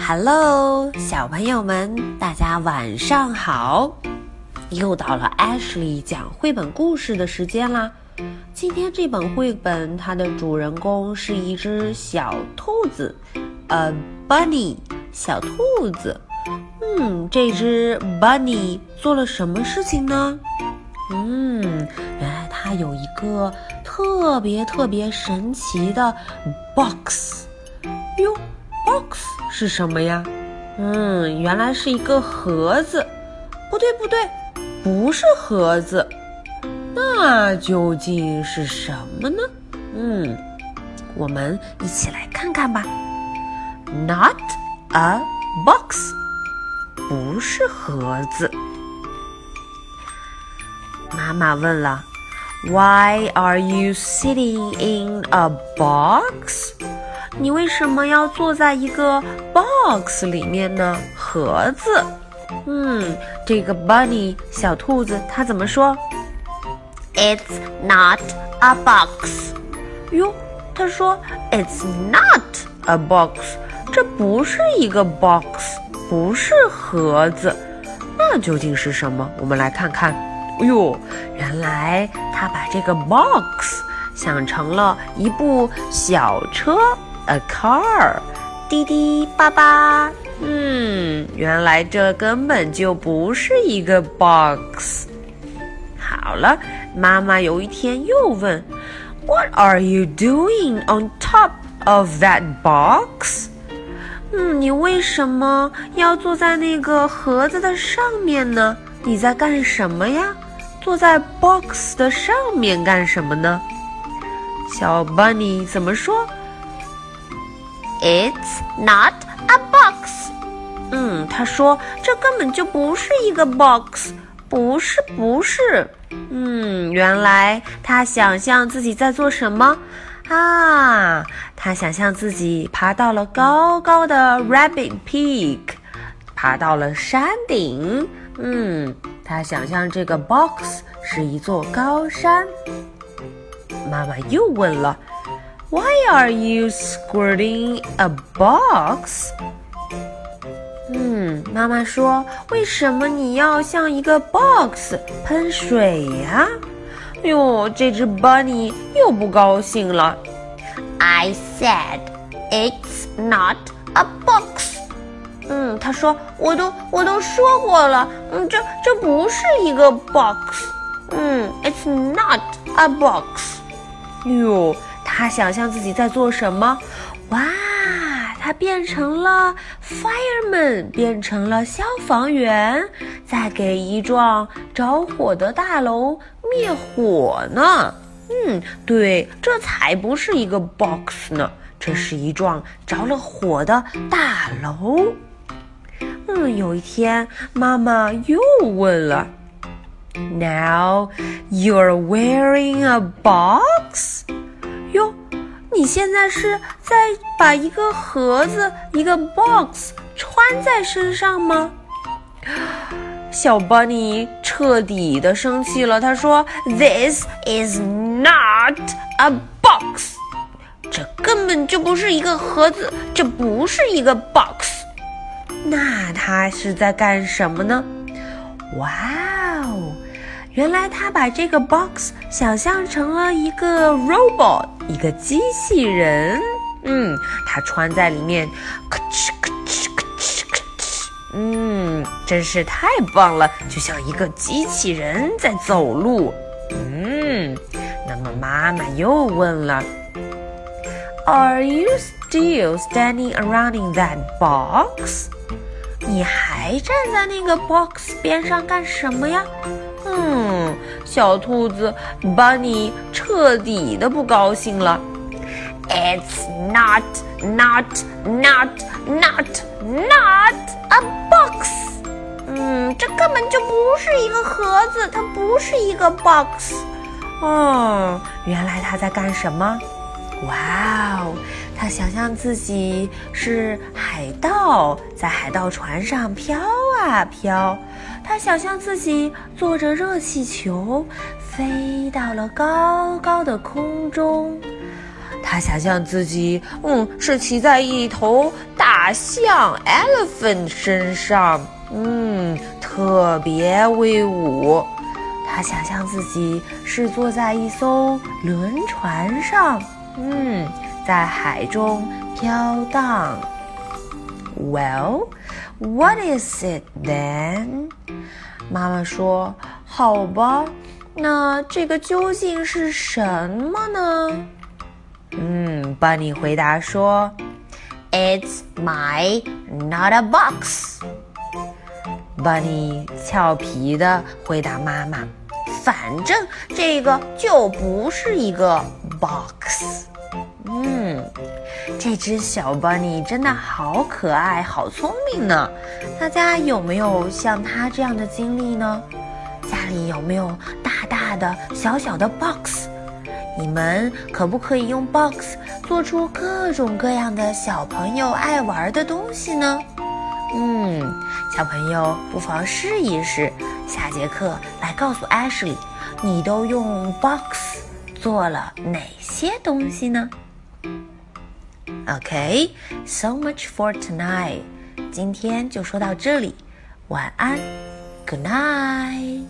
Hello，小朋友们，大家晚上好！又到了 Ashley 讲绘本故事的时间啦。今天这本绘本，它的主人公是一只小兔子，a bunny，小兔子。嗯，这只 bunny 做了什么事情呢？嗯，原来它有一个特别特别神奇的 box。哟，box 是什么呀？嗯，原来是一个盒子。不对，不对，不是盒子。那究竟是什么呢？嗯，我们一起来看看吧。Not a box，不是盒子。妈妈问了：“Why are you sitting in a box？” 你为什么要坐在一个 box 里面呢？盒子。嗯，这个 bunny 小兔子它怎么说？It's not a box。哟，它说 It's not a box，这不是一个 box，不是盒子。那究竟是什么？我们来看看。哎呦，原来他把这个 box 想成了一部小车。A car，滴滴叭叭。嗯，原来这根本就不是一个 box。好了，妈妈有一天又问：“What are you doing on top of that box？” 嗯，你为什么要坐在那个盒子的上面呢？你在干什么呀？坐在 box 的上面干什么呢？小 bunny 怎么说？It's not a box。嗯，他说这根本就不是一个 box，不是，不是。嗯，原来他想象自己在做什么啊？他想象自己爬到了高高的 Rabbit Peak，爬到了山顶。嗯，他想象这个 box 是一座高山。妈妈又问了。Why are you squirting a box？嗯，妈妈说，为什么你要像一个 box 喷水呀？哟，这只 bunny 又不高兴了。I said it's not a box。嗯，他说，我都我都说过了，嗯，这这不是一个 box。嗯，it's not a box。哟。 他想象自己在做什么？哇，他变成了 fireman，变成了消防员，在给一幢着火的大楼灭火呢。嗯，对，这才不是一个 box 呢，这是一幢着了火的大楼。嗯，有一天，妈妈又问了：“Now you're wearing a box？” 你现在是在把一个盒子、一个 box 穿在身上吗？小 bunny 彻底的生气了，他说：“This is not a box，这根本就不是一个盒子，这不是一个 box。那他是在干什么呢？哇哦！”原来他把这个 box 想象成了一个 robot，一个机器人。嗯，它穿在里面，咔哧咔哧咔哧咔哧。嗯，真是太棒了，就像一个机器人在走路。嗯，那么妈妈又问了：“Are you still standing around in that box？” 你还站在那个 box 边上干什么呀？嗯，小兔子 Bunny 彻底的不高兴了。It's not, not, not, not, not a box。嗯，这根本就不是一个盒子，它不是一个 box。哦，原来他在干什么？哇哦！他想象自己是海盗，在海盗船上飘啊飘。他想象自己坐着热气球，飞到了高高的空中。他想象自己，嗯，是骑在一头大象 （elephant） 身上，嗯，特别威武。他想象自己是坐在一艘轮船上，嗯，在海中飘荡。Well, what is it then？妈妈说：“好吧，那这个究竟是什么呢？”嗯，Bunny 回答说：“It's my not a box。” Bunny 俏皮的回答妈妈。反正这个就不是一个 box。嗯，这只小 bunny 真的好可爱，好聪明呢。大家有没有像它这样的经历呢？家里有没有大大的、小小的 box？你们可不可以用 box 做出各种各样的小朋友爱玩的东西呢？嗯，小朋友不妨试一试。下节课来告诉 Ashley，你都用 box 做了哪些东西呢？OK，so much for tonight，今天就说到这里，晚安，Good night。